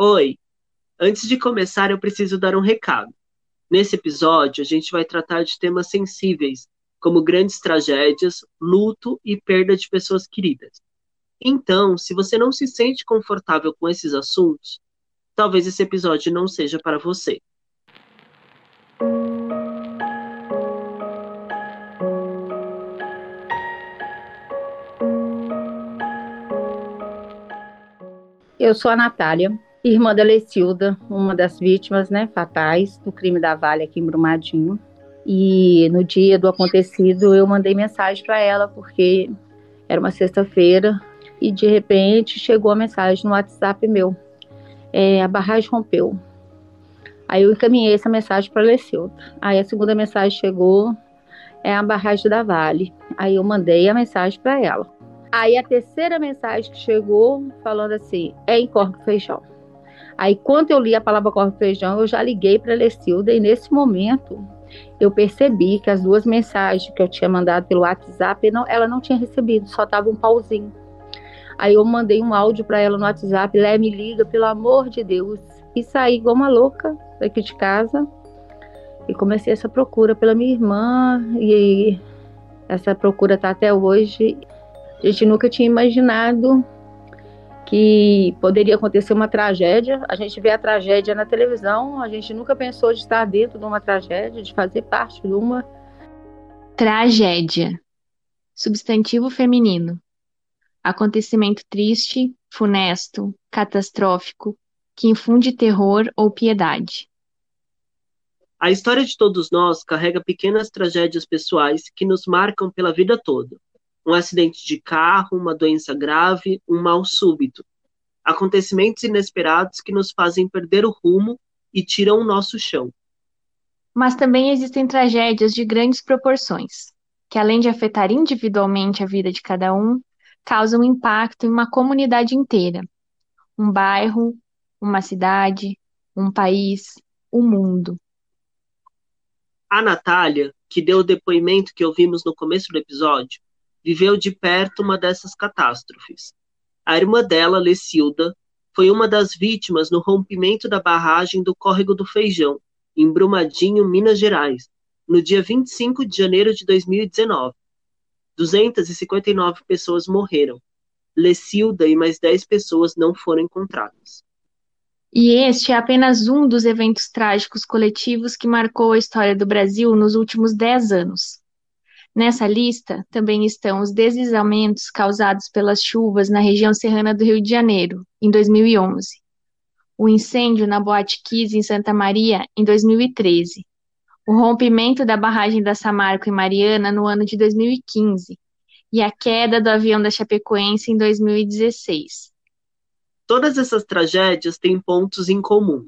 Oi! Antes de começar, eu preciso dar um recado. Nesse episódio, a gente vai tratar de temas sensíveis, como grandes tragédias, luto e perda de pessoas queridas. Então, se você não se sente confortável com esses assuntos, talvez esse episódio não seja para você. Eu sou a Natália, irmã da Lecilda, uma das vítimas né, fatais do crime da Vale aqui em Brumadinho. E no dia do acontecido, eu mandei mensagem para ela, porque era uma sexta-feira, e de repente chegou a mensagem no WhatsApp meu: é, a barragem rompeu. Aí eu encaminhei essa mensagem para a Lecilda. Aí a segunda mensagem chegou: é a barragem da Vale. Aí eu mandei a mensagem para ela. Aí a terceira mensagem que chegou falando assim, é em Corpo Feijão. Aí quando eu li a palavra Corpo Feijão, eu já liguei para a Lecilda e nesse momento eu percebi que as duas mensagens que eu tinha mandado pelo WhatsApp, não, ela não tinha recebido, só tava um pauzinho. Aí eu mandei um áudio para ela no WhatsApp, Lé, me liga, pelo amor de Deus. E saí igual uma louca daqui de casa e comecei essa procura pela minha irmã e essa procura está até hoje. A gente nunca tinha imaginado que poderia acontecer uma tragédia. A gente vê a tragédia na televisão, a gente nunca pensou de estar dentro de uma tragédia, de fazer parte de uma. Tragédia. Substantivo feminino. Acontecimento triste, funesto, catastrófico, que infunde terror ou piedade. A história de todos nós carrega pequenas tragédias pessoais que nos marcam pela vida toda um acidente de carro, uma doença grave, um mal súbito. Acontecimentos inesperados que nos fazem perder o rumo e tiram o nosso chão. Mas também existem tragédias de grandes proporções, que além de afetar individualmente a vida de cada um, causam impacto em uma comunidade inteira, um bairro, uma cidade, um país, o um mundo. A Natália, que deu o depoimento que ouvimos no começo do episódio, viveu de perto uma dessas catástrofes. A irmã dela, Lecilda, foi uma das vítimas no rompimento da barragem do Córrego do Feijão, em Brumadinho, Minas Gerais, no dia 25 de janeiro de 2019. 259 pessoas morreram. Lecilda e mais 10 pessoas não foram encontradas. E este é apenas um dos eventos trágicos coletivos que marcou a história do Brasil nos últimos 10 anos. Nessa lista também estão os deslizamentos causados pelas chuvas na região serrana do Rio de Janeiro, em 2011, o incêndio na Boate Kiss em Santa Maria, em 2013, o rompimento da barragem da Samarco em Mariana no ano de 2015 e a queda do avião da Chapecoense em 2016. Todas essas tragédias têm pontos em comum.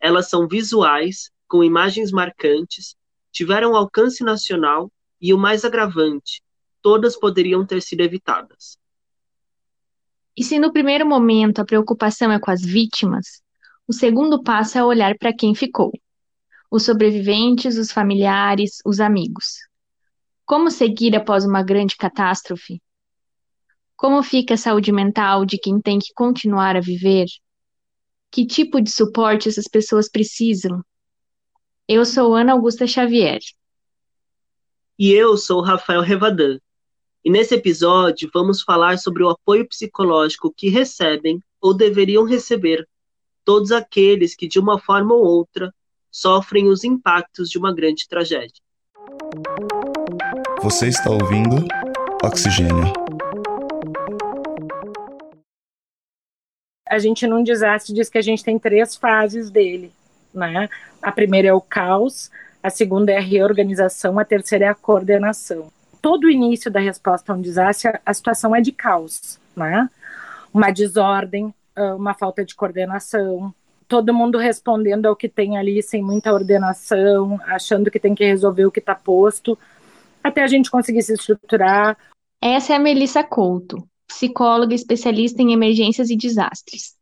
Elas são visuais, com imagens marcantes, tiveram alcance nacional e o mais agravante, todas poderiam ter sido evitadas. E se no primeiro momento a preocupação é com as vítimas, o segundo passo é olhar para quem ficou: os sobreviventes, os familiares, os amigos. Como seguir após uma grande catástrofe? Como fica a saúde mental de quem tem que continuar a viver? Que tipo de suporte essas pessoas precisam? Eu sou Ana Augusta Xavier. E eu sou o Rafael Revadan. E nesse episódio vamos falar sobre o apoio psicológico que recebem ou deveriam receber todos aqueles que, de uma forma ou outra, sofrem os impactos de uma grande tragédia. Você está ouvindo Oxigênio. A gente num desastre diz que a gente tem três fases dele, né? A primeira é o caos, a segunda é a reorganização, a terceira é a coordenação. Todo o início da resposta a um desastre, a situação é de caos, né? Uma desordem, ah, uma falta de coordenação, todo mundo respondendo ao que tem ali sem muita ordenação, achando que tem que resolver o que está posto, até a gente conseguir se estruturar. Essa é a Melissa Couto, psicóloga especialista em emergências e desastres.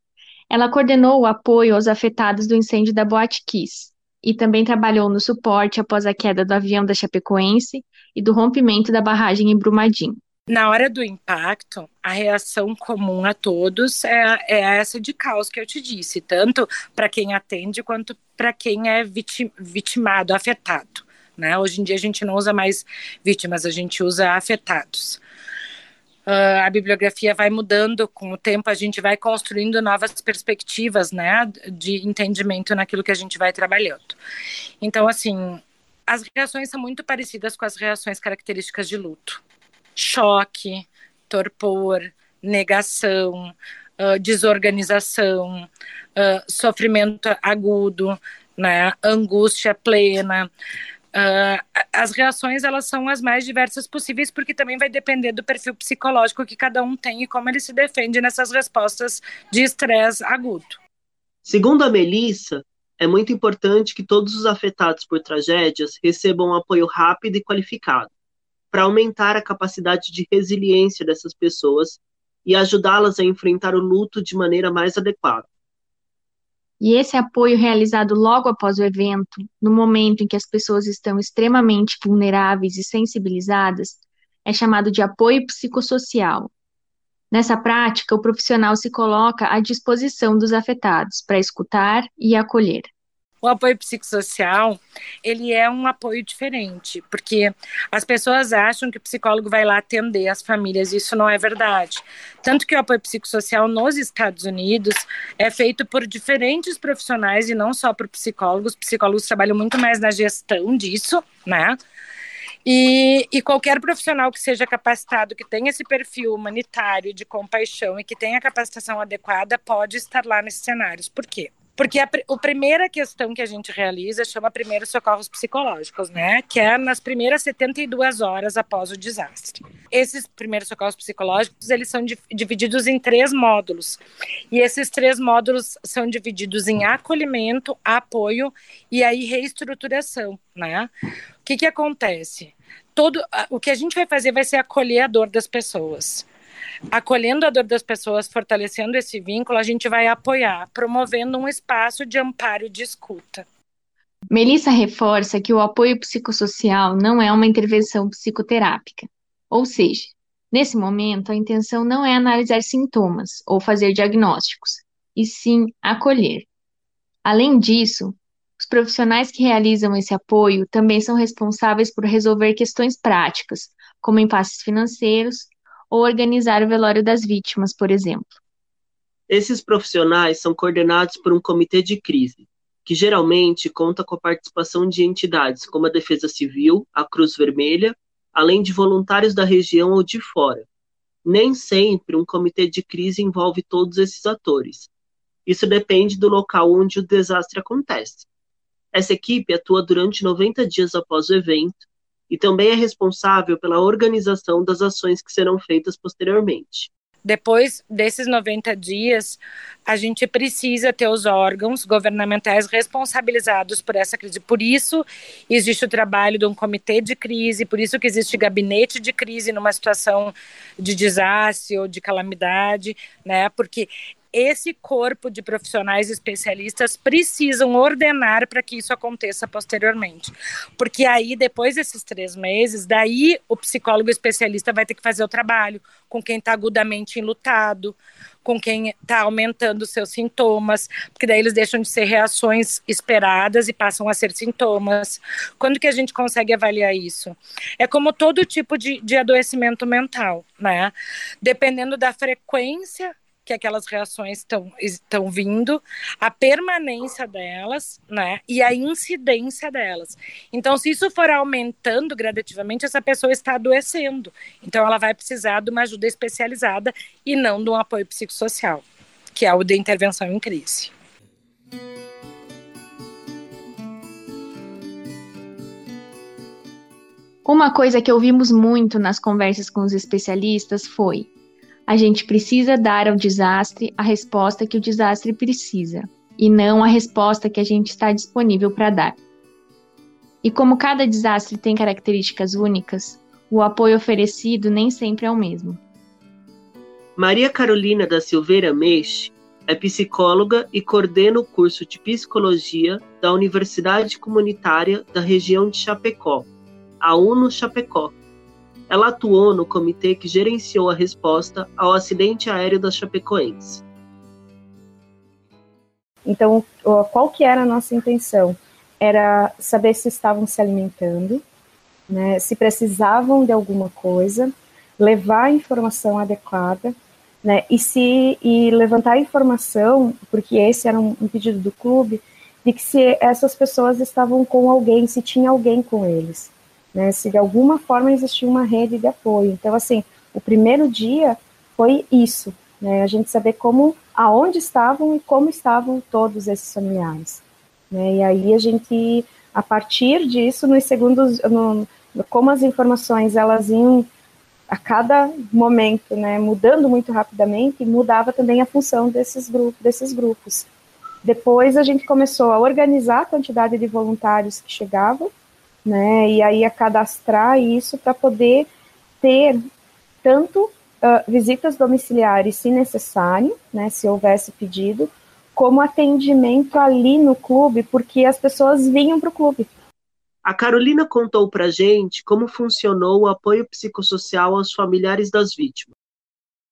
Ela coordenou o apoio aos afetados do incêndio da Boate Kiss, e também trabalhou no suporte após a queda do avião da Chapecoense e do rompimento da barragem em Brumadinho. Na hora do impacto, a reação comum a todos é, é essa de caos que eu te disse, tanto para quem atende quanto para quem é vitim, vitimado, afetado. Né? Hoje em dia a gente não usa mais vítimas, a gente usa afetados. Uh, a bibliografia vai mudando com o tempo, a gente vai construindo novas perspectivas, né, de entendimento naquilo que a gente vai trabalhando. Então, assim, as reações são muito parecidas com as reações características de luto choque, torpor, negação, uh, desorganização, uh, sofrimento agudo, né, angústia plena. Uh, as reações elas são as mais diversas possíveis porque também vai depender do perfil psicológico que cada um tem e como ele se defende nessas respostas de estresse agudo. Segundo a Melissa, é muito importante que todos os afetados por tragédias recebam um apoio rápido e qualificado para aumentar a capacidade de resiliência dessas pessoas e ajudá-las a enfrentar o luto de maneira mais adequada. E esse apoio realizado logo após o evento, no momento em que as pessoas estão extremamente vulneráveis e sensibilizadas, é chamado de apoio psicossocial. Nessa prática, o profissional se coloca à disposição dos afetados para escutar e acolher. O apoio psicossocial, ele é um apoio diferente, porque as pessoas acham que o psicólogo vai lá atender as famílias, e isso não é verdade. Tanto que o apoio psicossocial nos Estados Unidos é feito por diferentes profissionais e não só por psicólogos. Psicólogos trabalham muito mais na gestão disso, né? E, e, qualquer profissional que seja capacitado, que tenha esse perfil humanitário de compaixão e que tenha a capacitação adequada, pode estar lá nesses cenários. Por quê? Porque a, a, primeira questão que a gente realiza chama primeiros socorros psicológicos, né? Que é nas primeiras 72 horas após o desastre. Esses primeiros socorros psicológicos, eles são di divididos em três módulos. E esses três módulos são divididos em acolhimento, apoio e aí reestruturação, né? O que que acontece? Todo, o que a gente vai fazer vai ser acolher a dor das pessoas acolhendo a dor das pessoas, fortalecendo esse vínculo, a gente vai apoiar, promovendo um espaço de amparo e de escuta. Melissa reforça que o apoio psicossocial não é uma intervenção psicoterápica. Ou seja, nesse momento, a intenção não é analisar sintomas ou fazer diagnósticos, e sim acolher. Além disso, os profissionais que realizam esse apoio também são responsáveis por resolver questões práticas, como impasses financeiros, ou organizar o velório das vítimas, por exemplo. Esses profissionais são coordenados por um comitê de crise, que geralmente conta com a participação de entidades como a Defesa Civil, a Cruz Vermelha, além de voluntários da região ou de fora. Nem sempre um comitê de crise envolve todos esses atores. Isso depende do local onde o desastre acontece. Essa equipe atua durante 90 dias após o evento e também é responsável pela organização das ações que serão feitas posteriormente. Depois desses 90 dias, a gente precisa ter os órgãos governamentais responsabilizados por essa crise. Por isso, existe o trabalho de um comitê de crise, por isso que existe gabinete de crise numa situação de desastre ou de calamidade, né? Porque esse corpo de profissionais especialistas precisam ordenar para que isso aconteça posteriormente. Porque aí, depois desses três meses, daí o psicólogo especialista vai ter que fazer o trabalho com quem está agudamente enlutado, com quem está aumentando seus sintomas, porque daí eles deixam de ser reações esperadas e passam a ser sintomas. Quando que a gente consegue avaliar isso? É como todo tipo de, de adoecimento mental, né? Dependendo da frequência que aquelas reações estão, estão vindo, a permanência delas, né, e a incidência delas. Então, se isso for aumentando gradativamente, essa pessoa está adoecendo. Então, ela vai precisar de uma ajuda especializada e não de um apoio psicossocial, que é o de intervenção em crise. Uma coisa que ouvimos muito nas conversas com os especialistas foi: a gente precisa dar ao desastre a resposta que o desastre precisa, e não a resposta que a gente está disponível para dar. E como cada desastre tem características únicas, o apoio oferecido nem sempre é o mesmo. Maria Carolina da Silveira Meixe é psicóloga e coordena o curso de psicologia da Universidade Comunitária da região de Chapecó, a UNO Chapecó, Ela atuou no comitê que gerenciou a resposta ao acidente aéreo da Chapecoense. Então, qual que era a nossa intenção? Era saber se estavam se alimentando, né, se precisavam de alguma coisa, levar a informação adequada, né, e se e levantar a informação, porque esse era um, um pedido do clube, de que se essas pessoas estavam com alguém, se tinha alguém com eles, né, se de alguma forma existia uma rede de apoio. Então, assim, o primeiro dia foi isso, né, a gente saber como, aonde estavam e como estavam todos esses familiares. Né, e aí a gente, a partir disso, nos segundos, no, como as informações elas iam a cada momento, né, mudando muito rapidamente, mudava também a função desses grupos, desses grupos. Depois a gente começou a organizar a quantidade de voluntários que chegavam, né, e aí a cadastrar isso para poder ter tanto uh, visitas domiciliares, se necessário, né, se houvesse pedido, como atendimento ali no clube, porque as pessoas vinham para o clube. A Carolina contou para gente como funcionou o apoio psicossocial aos familiares das vítimas.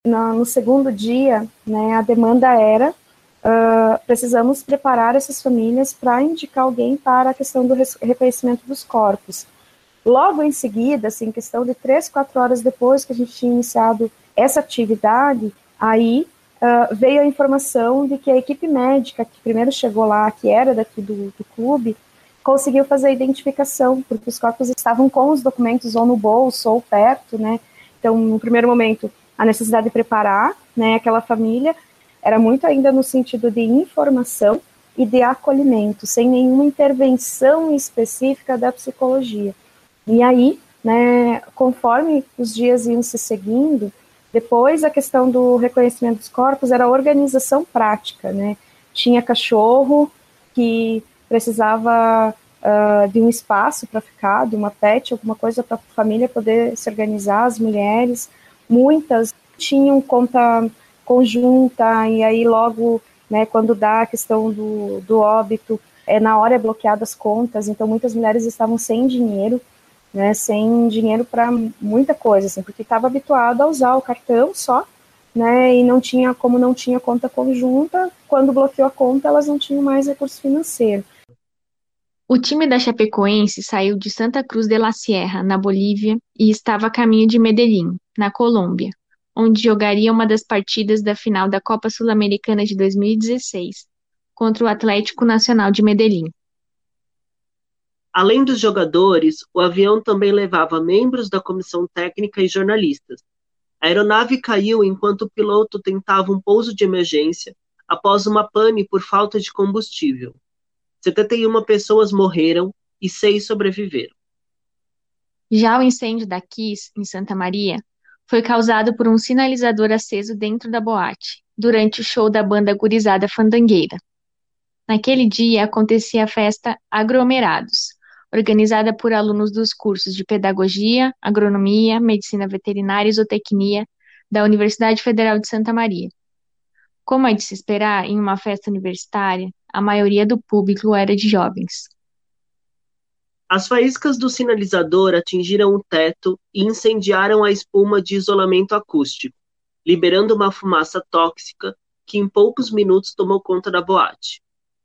No, no segundo dia, né, a demanda era uh, precisamos preparar essas famílias para indicar alguém para a questão do reconhecimento dos corpos. Logo em seguida, assim, questão de três, quatro horas depois que a gente tinha iniciado essa atividade, aí uh, veio a informação de que a equipe médica que primeiro chegou lá, que era daqui do, do clube, conseguiu fazer a identificação, porque os corpos estavam com os documentos ou no bolso ou perto, né? Então, no primeiro momento, a necessidade de preparar, né, aquela família era muito ainda no sentido de informação e de acolhimento, sem nenhuma intervenção específica da psicologia. E aí, né, conforme os dias iam se seguindo, depois a questão do reconhecimento dos corpos era organização prática, né? Tinha cachorro que precisava uh, de um espaço para ficar, de uma pet, alguma coisa para a família poder se organizar, as mulheres, muitas tinham conta conjunta, e aí logo, né, quando dá a questão do, do óbito, é, na hora é bloqueada as contas, então muitas mulheres estavam sem dinheiro, né, sem dinheiro para muita coisa, assim, porque estava habituada a usar o cartão só, né, e não tinha, como não tinha conta conjunta, quando bloqueou a conta, elas não tinham mais recurso financeiro. O time da Chapecoense saiu de Santa Cruz de la Sierra, na Bolívia, e estava a caminho de Medellín, na Colômbia, onde jogaria uma das partidas da final da Copa Sul-Americana de 2016, contra o Atlético Nacional de Medellín. Além dos jogadores, o avião também levava membros da comissão técnica e jornalistas. A aeronave caiu enquanto o piloto tentava um pouso de emergência após uma pane por falta de combustível. 71 pessoas morreram e seis sobreviveram. Já o incêndio da Kiss, em Santa Maria, foi causado por um sinalizador aceso dentro da boate, durante o show da banda gurizada fandangueira. Naquele dia acontecia a festa Aglomerados, organizada por alunos dos cursos de Pedagogia, Agronomia, Medicina Veterinária e Zootecnia da Universidade Federal de Santa Maria. Como é de se esperar em uma festa universitária, a maioria do público era de jovens. As faíscas do sinalizador atingiram o teto e incendiaram a espuma de isolamento acústico, liberando uma fumaça tóxica que em poucos minutos tomou conta da boate.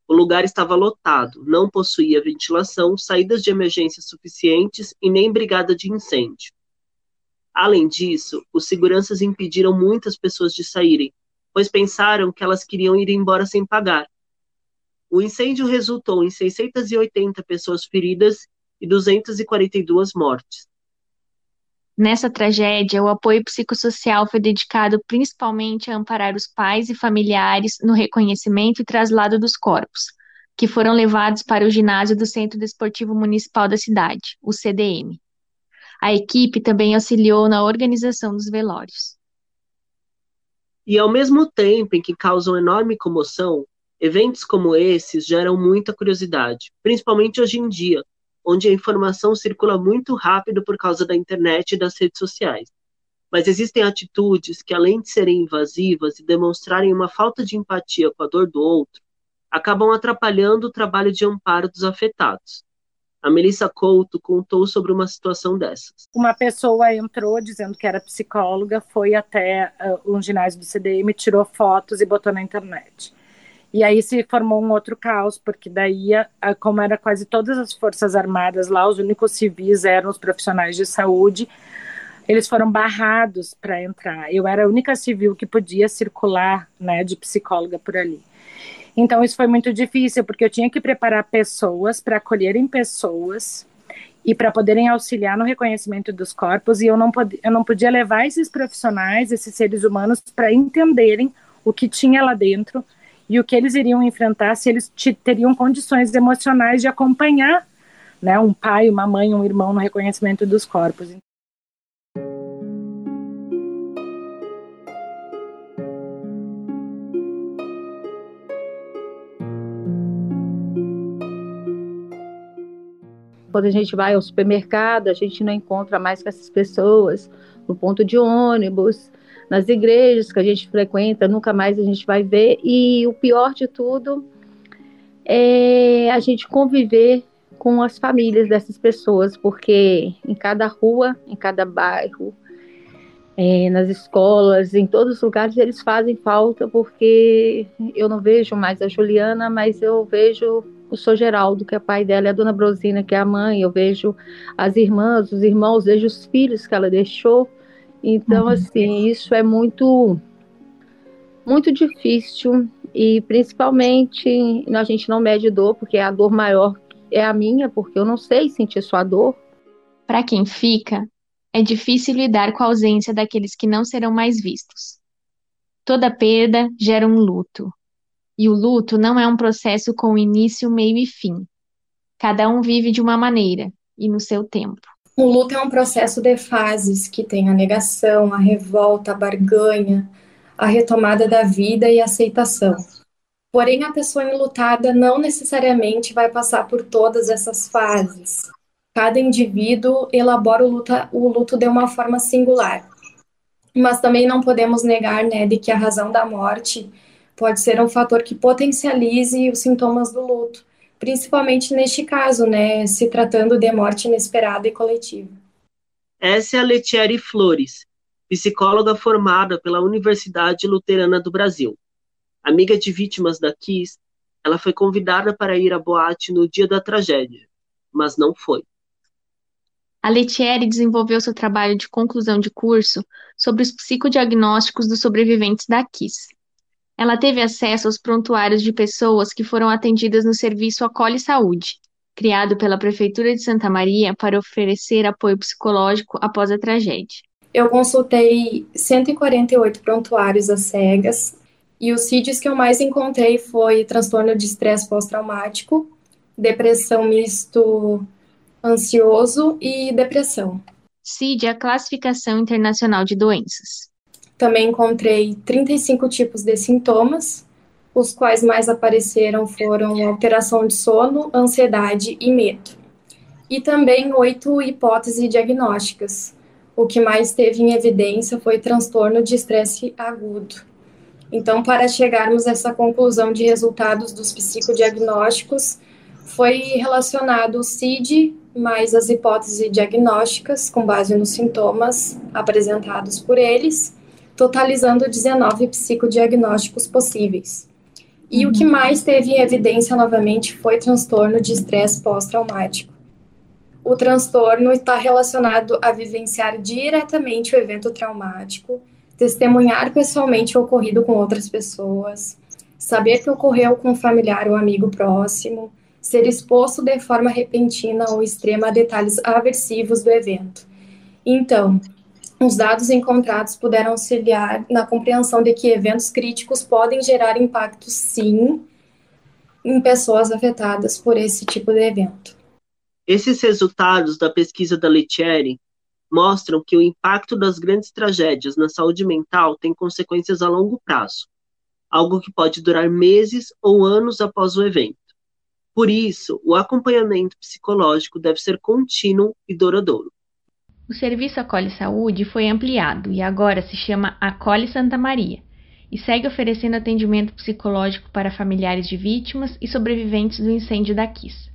O lugar estava lotado, não possuía ventilação, saídas de emergência suficientes e nem brigada de incêndio. Além disso, os seguranças impediram muitas pessoas de saírem, pois pensaram que elas queriam ir embora sem pagar. O incêndio resultou em 680 pessoas feridas e 242 mortes. Nessa tragédia, o apoio psicossocial foi dedicado principalmente a amparar os pais e familiares no reconhecimento e traslado dos corpos, que foram levados para o ginásio do Centro Desportivo Municipal da cidade, o CDM. A equipe também auxiliou na organização dos velórios. E ao mesmo tempo em que causam enorme comoção, Eventos como esses geram muita curiosidade, principalmente hoje em dia, onde a informação circula muito rápido por causa da internet e das redes sociais. Mas existem atitudes que, além de serem invasivas e demonstrarem uma falta de empatia com a dor do outro, acabam atrapalhando o trabalho de amparo dos afetados. A Melissa Couto contou sobre uma situação dessas. Uma pessoa entrou dizendo que era psicóloga, foi até uh, um ginásio do CDM, tirou fotos e botou na internet. E aí se formou um outro caos, porque daí, como era quase todas as forças armadas lá, os únicos civis eram os profissionais de saúde, eles foram barrados para entrar. Eu era a única civil que podia circular, né, de psicóloga por ali. Então isso foi muito difícil, porque eu tinha que preparar pessoas para acolherem pessoas e para poderem auxiliar no reconhecimento dos corpos, e eu não, pod eu não podia levar esses profissionais, esses seres humanos, para entenderem o que tinha lá dentro e o que eles iriam enfrentar se eles teriam condições emocionais de acompanhar né, um pai, uma mãe, um irmão no reconhecimento dos corpos. Quando a gente vai ao supermercado, a gente não encontra mais com essas pessoas no ponto de ônibus, nas igrejas que a gente frequenta, nunca mais a gente vai ver. E o pior de tudo é a gente conviver com as famílias dessas pessoas, porque em cada rua, em cada bairro, é, nas escolas, em todos os lugares eles fazem falta, porque eu não vejo mais a Juliana, mas eu vejo o Sr. Geraldo, que é pai dela, e a Dona Brosina, que é a mãe, eu vejo as irmãs, os irmãos, vejo os filhos que ela deixou, então, uhum. assim, isso é muito, muito difícil e principalmente a gente não mede dor, porque a dor maior é a minha, porque eu não sei sentir sua dor. Para quem fica, é difícil lidar com a ausência daqueles que não serão mais vistos. Toda perda gera um luto. E o luto não é um processo com início, meio e fim. Cada um vive de uma maneira e no seu tempo. O luto é um processo de fases que tem a negação, a revolta, a barganha, a retomada da vida e a aceitação. Porém, a pessoa enlutada não necessariamente vai passar por todas essas fases. Cada indivíduo elabora o luto, o luto de uma forma singular. Mas também não podemos negar né, de que a razão da morte pode ser um fator que potencialize os sintomas do luto principalmente neste caso, né, se tratando de morte inesperada e coletiva. Essa é a Letieri Flores, psicóloga formada pela Universidade Luterana do Brasil. Amiga de vítimas da Kiss, ela foi convidada para ir à boate no dia da tragédia, mas não foi. A Letieri desenvolveu seu trabalho de conclusão de curso sobre os psicodiagnósticos dos sobreviventes da Kiss. Ela teve acesso aos prontuários de pessoas que foram atendidas no serviço Acolhe Saúde, criado pela Prefeitura de Santa Maria para oferecer apoio psicológico após a tragédia. Eu consultei 148 prontuários às cegas e os CIDs que eu mais encontrei foi transtorno de estresse pós-traumático, depressão misto ansioso e depressão. CID é a classificação internacional de doenças. Também encontrei 35 tipos de sintomas, os quais mais apareceram foram alteração de sono, ansiedade e medo. E também oito hipóteses diagnósticas. O que mais teve em evidência foi transtorno de estresse agudo. Então, para chegarmos a essa conclusão de resultados dos psicodiagnósticos, foi relacionado o CID mais as hipóteses diagnósticas com base nos sintomas apresentados por eles totalizando 19 psicodiagnósticos possíveis. E uhum. o que uhum. mais teve em evidência novamente foi transtorno de estresse pós-traumático. O transtorno está relacionado a vivenciar diretamente o evento traumático, testemunhar pessoalmente o ocorrido com outras pessoas, saber que ocorreu com um familiar ou amigo próximo, ser exposto de forma repentina ou extrema a detalhes aversivos do evento. Então, os dados encontrados puderam auxiliar na compreensão de que eventos críticos podem gerar impactos, sim, em pessoas afetadas por esse tipo de evento. Esses resultados da pesquisa da Letieri mostram que o impacto das grandes tragédias na saúde mental tem consequências a longo prazo, algo que pode durar meses ou anos após o evento. Por isso, o acompanhamento psicológico deve ser contínuo e duradouro. O serviço Acolhe Saúde foi ampliado e agora se chama Acolhe Santa Maria e segue oferecendo atendimento psicológico para familiares de vítimas e sobreviventes do incêndio da Kiss.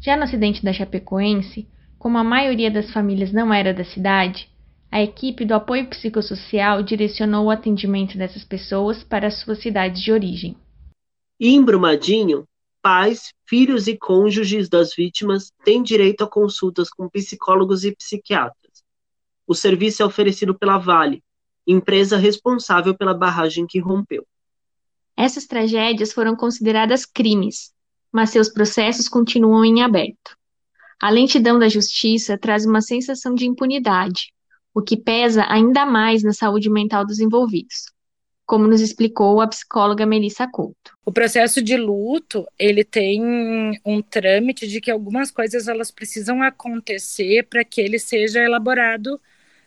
Já no acidente da Chapecoense, como a maioria das famílias não era da cidade, a equipe do apoio psicossocial direcionou o atendimento dessas pessoas para as suas cidades de origem. Em Brumadinho, pais, filhos e cônjuges das vítimas têm direito a consultas com psicólogos e psiquiatras. O serviço é oferecido pela Vale, empresa responsável pela barragem que rompeu. Essas tragédias foram consideradas crimes, mas seus processos continuam em aberto. A lentidão da justiça traz uma sensação de impunidade, o que pesa ainda mais na saúde mental dos envolvidos, como nos explicou a psicóloga Melissa Couto. O processo de luto, ele tem um trâmite de que algumas coisas elas precisam acontecer para que ele seja elaborado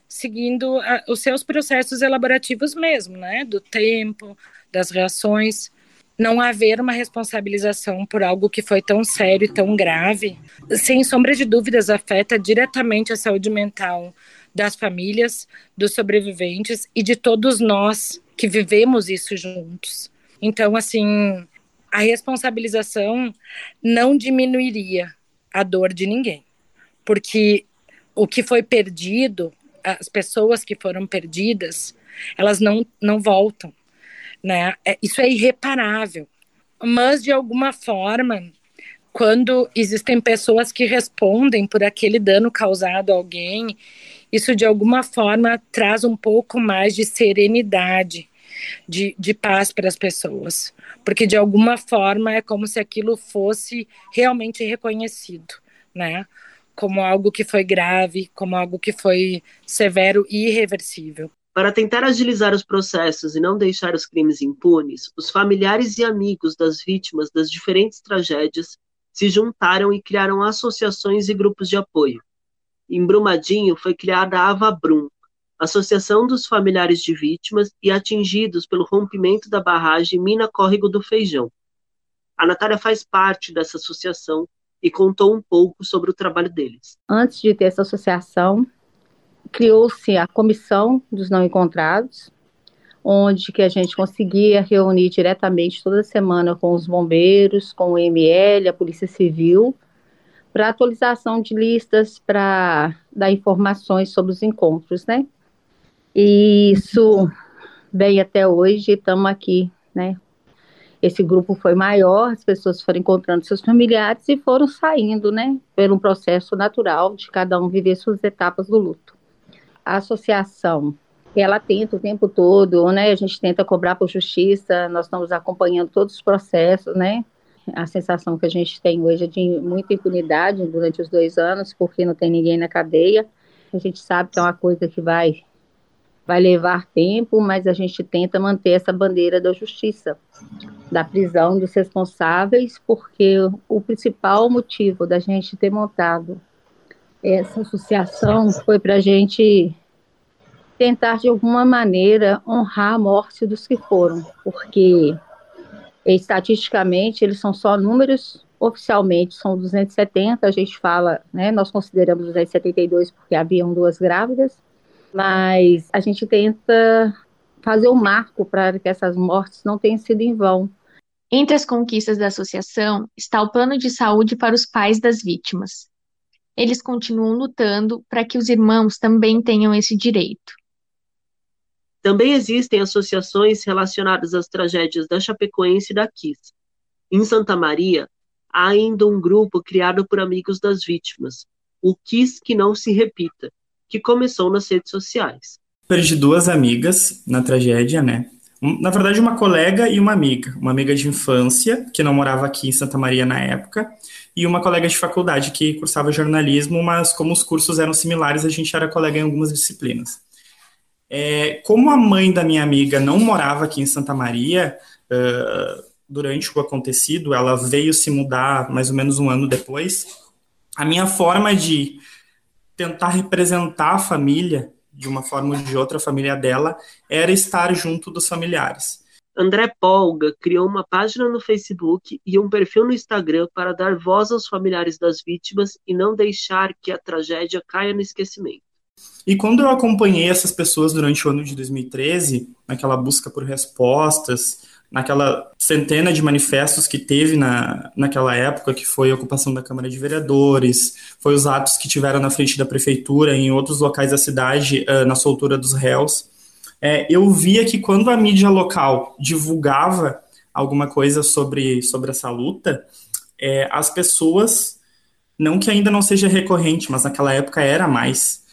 seguindo a, os seus processos elaborativos mesmo, né? Do tempo, das reações. Não haver uma responsabilização por algo que foi tão sério e tão grave, sem sombra de dúvidas, afeta diretamente a saúde mental das famílias, dos sobreviventes e de todos nós que vivemos isso juntos. Então, assim, a responsabilização não diminuiria a dor de ninguém, porque o que foi perdido as pessoas que foram perdidas, elas não, não voltam, né? É, isso é irreparável. Mas, de alguma forma, quando existem pessoas que respondem por aquele dano causado a alguém, isso de alguma forma traz um pouco mais de serenidade, de, de paz para as pessoas. Porque de alguma forma é como se aquilo fosse realmente reconhecido, né? como algo que foi grave, como algo que foi severo e irreversível. Para tentar agilizar os processos e não deixar os crimes impunes, os familiares e amigos das vítimas das diferentes tragédias se juntaram e criaram associações e grupos de apoio. Em Brumadinho foi criada a Avabrum, Associação dos Familiares de Vítimas e Atingidos pelo Rompimento da Barragem Mina Córrego do Feijão. A Natália faz parte dessa associação e contou um pouco sobre o trabalho deles. Antes de ter essa associação, criou-se a Comissão dos Não Encontrados, onde que a gente conseguia reunir diretamente toda semana com os bombeiros, com o ML, a Polícia Civil, para atualização de listas, para dar informações sobre os encontros, né? E isso vem até hoje, estamos aqui, né, esse grupo foi maior, as pessoas foram encontrando seus familiares e foram saindo, né, um processo natural de cada um viver suas etapas do luto. A associação, ela tenta o tempo todo, né, a gente tenta cobrar por justiça, nós estamos acompanhando todos os processos, né, a sensação que a gente tem hoje é de muita impunidade durante os dois anos, porque não tem ninguém na cadeia. A gente sabe que é uma coisa que vai vai levar tempo, mas a gente tenta manter essa bandeira da justiça, da prisão dos responsáveis, porque o principal motivo da gente ter montado essa associação foi para a gente tentar de alguma maneira honrar a morte dos que foram, porque estatisticamente eles são só números oficialmente são 270, a gente fala, né, nós consideramos 272 porque haviam duas grávidas, mas a gente tenta fazer o um marco para que essas mortes não tenham sido em vão. Entre as conquistas da associação está o plano de saúde para os pais das vítimas. Eles continuam lutando para que os irmãos também tenham esse direito. Também existem associações relacionadas às tragédias da Chapecoense e da Kiss. Em Santa Maria, há ainda um grupo criado por amigos das vítimas, o Kiss Que Não Se Repita, que começou nas redes sociais. Perdi duas amigas na tragédia, né? Na verdade, uma colega e uma amiga. Uma amiga de infância, que não morava aqui em Santa Maria na época, e uma colega de faculdade que cursava jornalismo, mas como os cursos eram similares, a gente era colega em algumas disciplinas. É, como a mãe da minha amiga não morava aqui em Santa Maria, uh, durante o acontecido, ela veio se mudar mais ou menos um ano depois, a minha forma de tentar representar a família de uma forma ou de outra, a família dela, era estar junto dos familiares. André Polga criou uma página no Facebook e um perfil no Instagram para dar voz aos familiares das vítimas e não deixar que a tragédia caia no esquecimento. E quando eu acompanhei essas pessoas durante o ano de 2013, naquela busca por respostas, naquela centena de manifestos que teve na, naquela época, que foi a ocupação da Câmara de Vereadores, foi os atos que tiveram na frente da prefeitura, em outros locais da cidade, uh, na soltura dos réus, é, eu via que quando a mídia local divulgava alguma coisa sobre, sobre essa luta, é, as pessoas, não que ainda não seja recorrente, mas naquela época era mais,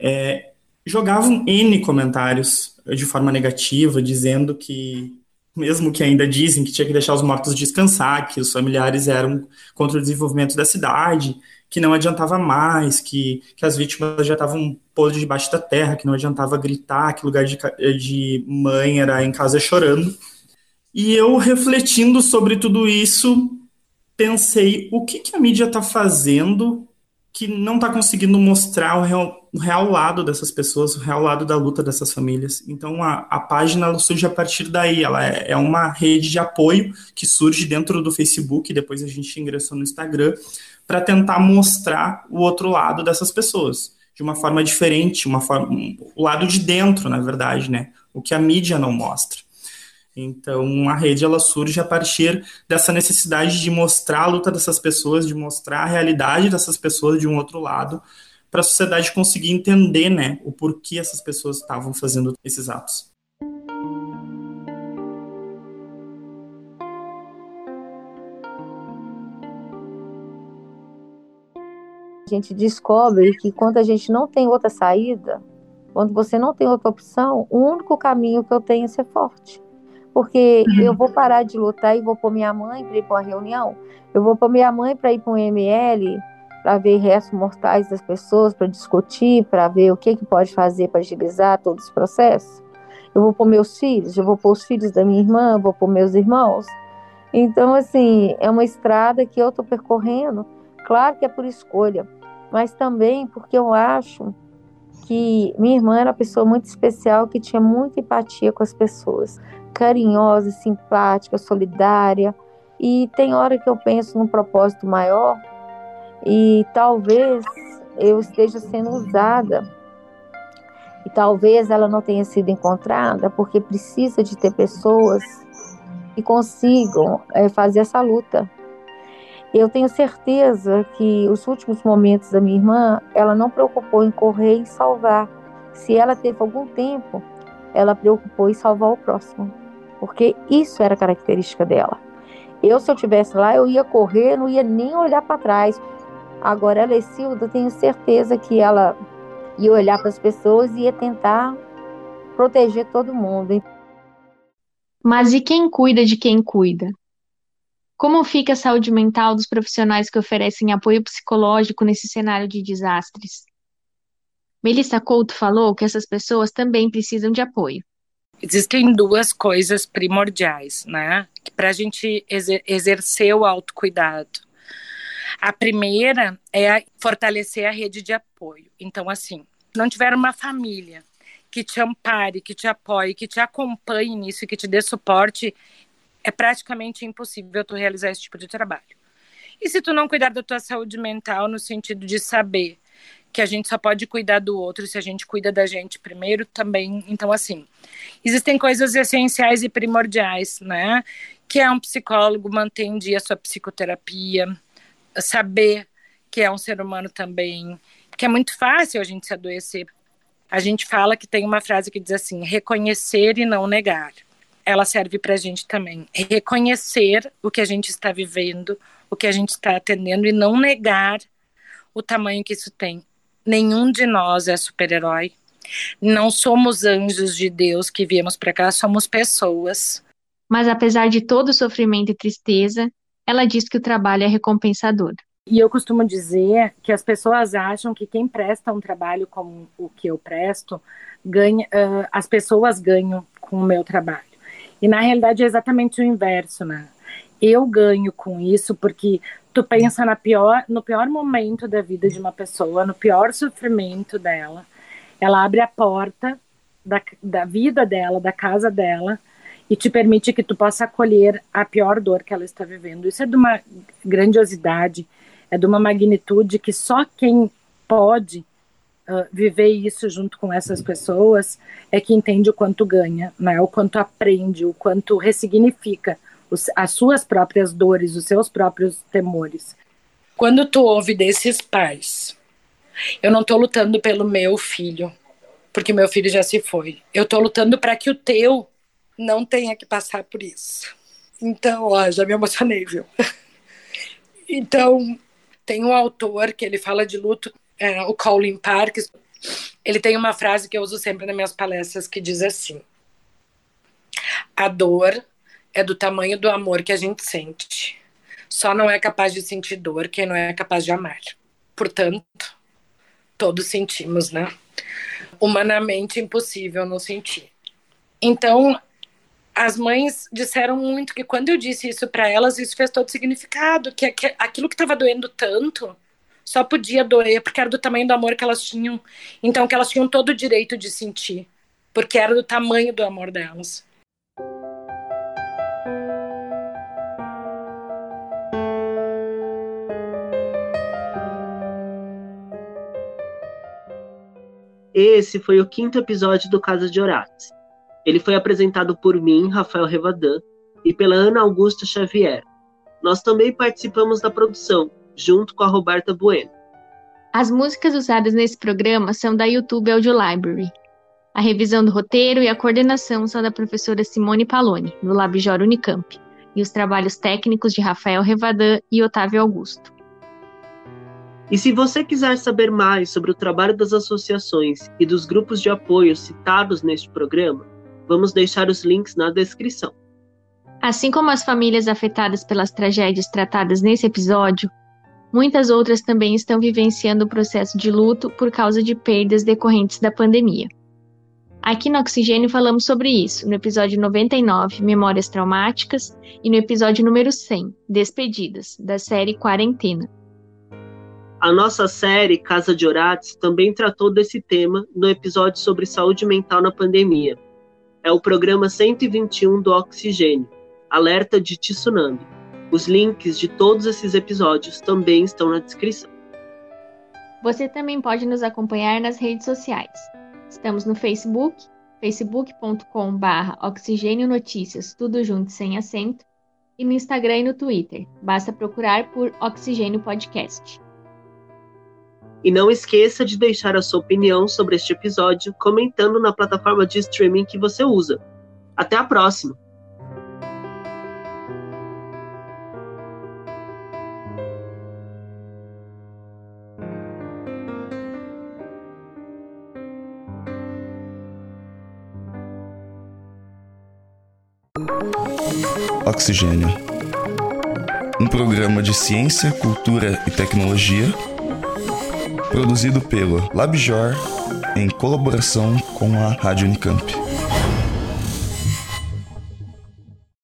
é, jogavam N comentários de forma negativa, dizendo que mesmo que ainda dizem que tinha que deixar os mortos descansar, que os familiares eram contra o desenvolvimento da cidade, que não adiantava mais, que, que as vítimas já estavam podres debaixo da terra, que não adiantava gritar, que lugar de, de mãe era em casa chorando. E eu, refletindo sobre tudo isso, pensei o que, que a mídia está fazendo que não está conseguindo mostrar o real, o real, lado dessas pessoas, o real lado da luta dessas famílias. Então a, a página surge a partir daí, ela é, é, uma rede de apoio que surge dentro do Facebook, depois a gente ingressou no Instagram, para tentar mostrar o outro lado dessas pessoas, de uma forma diferente, uma forma, o lado de dentro, na verdade, né? O que a mídia não mostra. Então, a rede ela surge a partir dessa necessidade de mostrar a luta dessas pessoas, de mostrar a realidade dessas pessoas de um outro lado, para a sociedade conseguir entender, né, o porquê essas pessoas estavam fazendo esses atos. A gente descobre que quando a gente não tem outra saída, quando você não tem outra opção, o único caminho que eu tenho é ser forte porque uhum. eu vou parar de lutar e vou pôr minha mãe para ir para uma reunião, eu vou pôr minha mãe para ir para um ML, para ver restos mortais das pessoas, para discutir, para ver o que, que pode fazer para agilizar todo esse processo. Eu vou pôr meus filhos, eu vou pôr os filhos da minha irmã, vou pôr meus irmãos. Então, assim, é uma estrada que eu estou percorrendo, claro que é por escolha, mas também porque eu acho que minha irmã era uma pessoa muito especial que tinha muita empatia com as pessoas carinhosa, simpática, solidária. E tem hora que eu penso num propósito maior e talvez eu esteja sendo usada e talvez ela não tenha sido encontrada porque precisa de ter pessoas que consigam é, fazer essa luta. Eu tenho certeza que os últimos momentos da minha irmã, ela não preocupou em correr e salvar. Se ela teve algum tempo, ela preocupou em salvar o próximo porque isso era característica dela. Eu, se eu tivesse lá, eu ia correr, não ia nem olhar para trás. Agora, ela, Silda, eu tenho certeza que ela ia olhar para as pessoas e ia tentar proteger todo mundo. Mas e quem cuida de quem cuida? Como fica a saúde mental dos profissionais que oferecem apoio psicológico nesse cenário de desastres? Melissa Couto falou que essas pessoas também precisam de apoio existem duas coisas primordiais, né, para a gente exer exercer o autocuidado. A primeira é fortalecer a rede de apoio. Então, assim, não tiver uma família que te ampare, que te apoie, que te acompanhe nisso, que te dê suporte, é praticamente impossível tu realizar esse tipo de trabalho. E se tu não cuidar da tua saúde mental no sentido de saber que a gente só pode cuidar do outro se a gente cuida da gente primeiro também. Então, assim, existem coisas essenciais e primordiais, né? Que é um psicólogo manter em dia a sua psicoterapia, saber que é um ser humano também, que é muito fácil a gente se adoecer. A gente fala que tem uma frase que diz assim: reconhecer e não negar. Ela serve para a gente também. Reconhecer o que a gente está vivendo, o que a gente está atendendo e não negar o tamanho que isso tem nenhum de nós é super-herói. Não somos anjos de Deus que viemos para cá, somos pessoas. Mas apesar de todo o sofrimento e tristeza, ela diz que o trabalho é recompensador. E eu costumo dizer que as pessoas acham que quem presta um trabalho como o que eu presto, ganha, uh, as pessoas ganham com o meu trabalho. E na realidade é exatamente o inverso, né? Eu ganho com isso porque tu pensa na pior, no pior momento da vida de uma pessoa, no pior sofrimento dela, ela abre a porta da, da vida dela, da casa dela, e te permite que tu possa acolher a pior dor que ela está vivendo. Isso é de uma grandiosidade, é de uma magnitude que só quem pode uh, viver isso junto com essas pessoas é que entende o quanto ganha, né? O quanto aprende, o quanto ressignifica os, as suas próprias dores, os seus próprios temores. Quando tu ouve desses pais, eu não estou lutando pelo meu filho, porque meu filho já se foi. Eu estou lutando para que o teu não tenha que passar por isso. Então, ó, já me emocionei, viu? Então, tem um autor que ele fala de luto, é, o Colin Parks. Ele tem uma frase que eu uso sempre nas minhas palestras que diz assim: A dor é do tamanho do amor que a gente sente. Só não é capaz de sentir dor quem não é capaz de amar. Portanto, todos sentimos, né? Humanamente impossível não sentir. Então, as mães disseram muito que quando eu disse isso para elas, isso fez todo significado, que aquilo que estava doendo tanto só podia doer porque era do tamanho do amor que elas tinham. Então, que elas tinham todo o direito de sentir, porque era do tamanho do amor delas. Esse foi o quinto episódio do Casa de Horácio. Ele foi apresentado por mim, Rafael Revadan, e pela Ana Augusta Xavier. Nós também participamos da produção, junto com a Roberta Bueno. As músicas usadas nesse programa são da YouTube Audio Library. A revisão do roteiro e a coordenação são da professora Simone Paloni, do Labjor Unicamp, e os trabalhos técnicos de Rafael Revadan e Otávio Augusto. E se você quiser saber mais sobre o trabalho das associações e dos grupos de apoio citados neste programa, vamos deixar os links na descrição. Assim como as famílias afetadas pelas tragédias tratadas nesse episódio, muitas outras também estão vivenciando o processo de luto por causa de perdas decorrentes da pandemia. Aqui no Oxigênio falamos sobre isso, no episódio 99, Memórias Traumáticas, e no episódio número 100, Despedidas, da série Quarentena. A nossa série Casa de Orates também tratou desse tema no episódio sobre saúde mental na pandemia. É o programa 121 do Oxigênio, Alerta de Tsunami. Os links de todos esses episódios também estão na descrição. Você também pode nos acompanhar nas redes sociais. Estamos no Facebook, facebook.com.br Oxigênio Notícias, tudo junto sem acento, e no Instagram e no Twitter. Basta procurar por Oxigênio Podcast. E não esqueça de deixar a sua opinião sobre este episódio comentando na plataforma de streaming que você usa. Até a próxima! Oxigênio. Um programa de ciência, cultura e tecnologia produzido pelo LabJor em colaboração com a Rádio Unicamp.